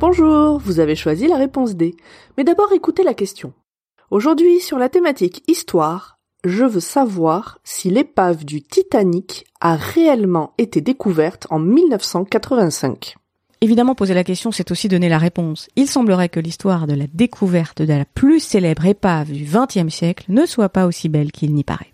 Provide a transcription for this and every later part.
Bonjour, vous avez choisi la réponse D. Mais d'abord écoutez la question. Aujourd'hui, sur la thématique histoire, je veux savoir si l'épave du Titanic a réellement été découverte en 1985. Évidemment, poser la question, c'est aussi donner la réponse. Il semblerait que l'histoire de la découverte de la plus célèbre épave du XXe siècle ne soit pas aussi belle qu'il n'y paraît.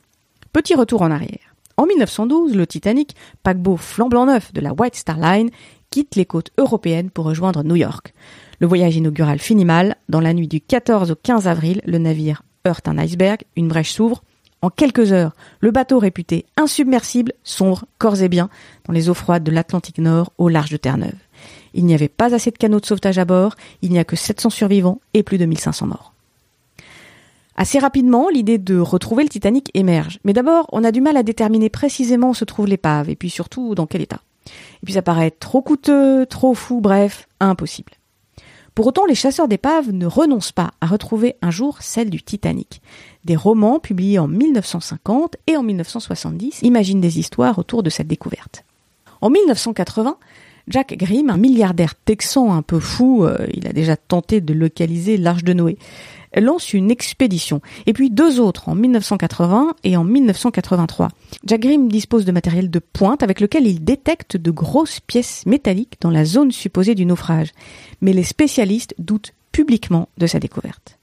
Petit retour en arrière. En 1912, le Titanic, paquebot flambant neuf de la White Star Line, quitte les côtes européennes pour rejoindre New York. Le voyage inaugural finit mal. Dans la nuit du 14 au 15 avril, le navire heurte un iceberg, une brèche s'ouvre. En quelques heures, le bateau réputé insubmersible sombre corps et biens dans les eaux froides de l'Atlantique Nord au large de Terre-Neuve. Il n'y avait pas assez de canaux de sauvetage à bord, il n'y a que 700 survivants et plus de 1500 morts. Assez rapidement, l'idée de retrouver le Titanic émerge. Mais d'abord, on a du mal à déterminer précisément où se trouve l'épave et puis surtout dans quel état. Et puis ça paraît trop coûteux, trop fou, bref, impossible. Pour autant, les chasseurs d'épaves ne renoncent pas à retrouver un jour celle du Titanic. Des romans publiés en 1950 et en 1970 imaginent des histoires autour de cette découverte. En 1980, Jack Grimm, un milliardaire texan un peu fou, euh, il a déjà tenté de localiser l'Arche de Noé, lance une expédition, et puis deux autres en 1980 et en 1983. Jack Grimm dispose de matériel de pointe avec lequel il détecte de grosses pièces métalliques dans la zone supposée du naufrage. Mais les spécialistes doutent publiquement de sa découverte.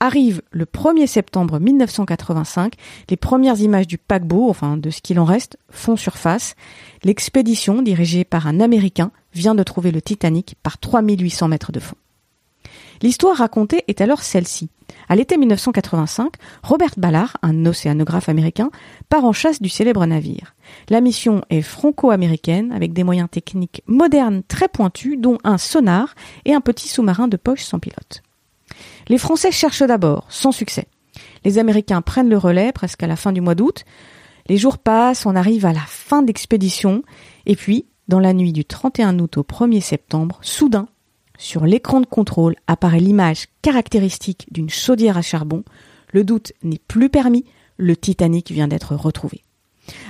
Arrive le 1er septembre 1985, les premières images du paquebot, enfin de ce qu'il en reste, font surface. L'expédition, dirigée par un Américain, vient de trouver le Titanic par 3800 mètres de fond. L'histoire racontée est alors celle-ci. À l'été 1985, Robert Ballard, un océanographe américain, part en chasse du célèbre navire. La mission est franco-américaine avec des moyens techniques modernes très pointus, dont un sonar et un petit sous-marin de poche sans pilote. Les Français cherchent d'abord, sans succès. Les Américains prennent le relais presque à la fin du mois d'août. Les jours passent, on arrive à la fin d'expédition, et puis, dans la nuit du 31 août au 1er septembre, soudain, sur l'écran de contrôle apparaît l'image caractéristique d'une chaudière à charbon. Le doute n'est plus permis, le Titanic vient d'être retrouvé.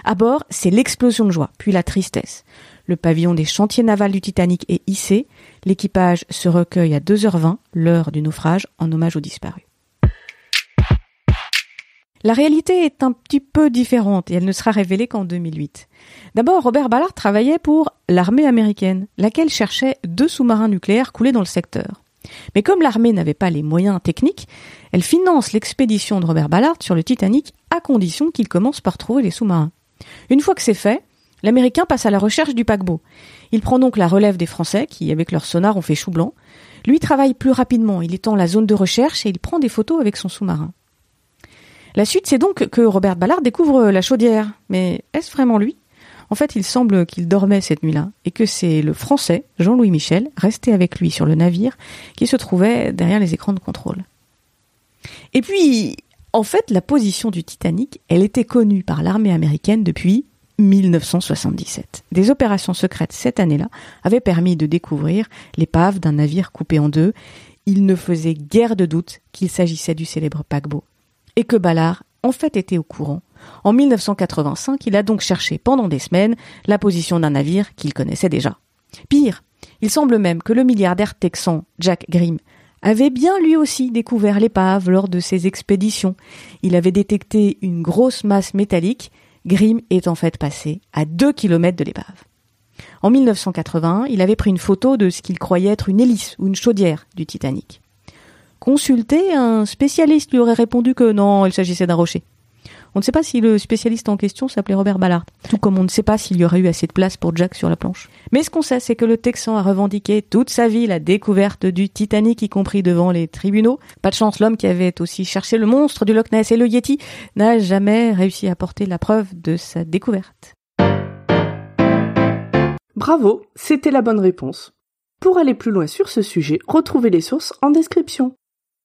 À bord, c'est l'explosion de joie, puis la tristesse. Le pavillon des chantiers navals du Titanic est hissé. L'équipage se recueille à 2h20, l'heure du naufrage, en hommage aux disparus. La réalité est un petit peu différente et elle ne sera révélée qu'en 2008. D'abord, Robert Ballard travaillait pour l'armée américaine, laquelle cherchait deux sous-marins nucléaires coulés dans le secteur. Mais comme l'armée n'avait pas les moyens techniques, elle finance l'expédition de Robert Ballard sur le Titanic à condition qu'il commence par trouver les sous-marins. Une fois que c'est fait, l'Américain passe à la recherche du paquebot. Il prend donc la relève des Français, qui, avec leur sonar, ont fait chou blanc. Lui travaille plus rapidement, il étend la zone de recherche et il prend des photos avec son sous-marin. La suite, c'est donc que Robert Ballard découvre la chaudière. Mais est-ce vraiment lui? En fait, il semble qu'il dormait cette nuit-là et que c'est le Français, Jean-Louis Michel, resté avec lui sur le navire, qui se trouvait derrière les écrans de contrôle. Et puis, en fait, la position du Titanic, elle était connue par l'armée américaine depuis 1977. Des opérations secrètes cette année-là avaient permis de découvrir l'épave d'un navire coupé en deux. Il ne faisait guère de doute qu'il s'agissait du célèbre paquebot et que Ballard en fait était au courant. En 1985, il a donc cherché pendant des semaines la position d'un navire qu'il connaissait déjà. Pire, il semble même que le milliardaire texan Jack Grimm avait bien lui aussi découvert l'épave lors de ses expéditions. Il avait détecté une grosse masse métallique. Grimm est en fait passé à deux kilomètres de l'épave. En 1980, il avait pris une photo de ce qu'il croyait être une hélice ou une chaudière du Titanic. Consulté, un spécialiste lui aurait répondu que non, il s'agissait d'un rocher. On ne sait pas si le spécialiste en question s'appelait Robert Ballard, tout comme on ne sait pas s'il y aurait eu assez de place pour Jack sur la planche. Mais ce qu'on sait, c'est que le Texan a revendiqué toute sa vie la découverte du Titanic, y compris devant les tribunaux. Pas de chance, l'homme qui avait aussi cherché le monstre du Loch Ness et le Yeti n'a jamais réussi à porter la preuve de sa découverte. Bravo, c'était la bonne réponse. Pour aller plus loin sur ce sujet, retrouvez les sources en description.